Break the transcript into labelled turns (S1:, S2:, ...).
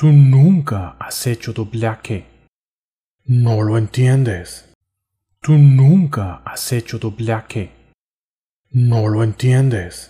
S1: Tú nunca has hecho doblaje. No lo entiendes. Tú nunca has hecho doblaje. No lo entiendes.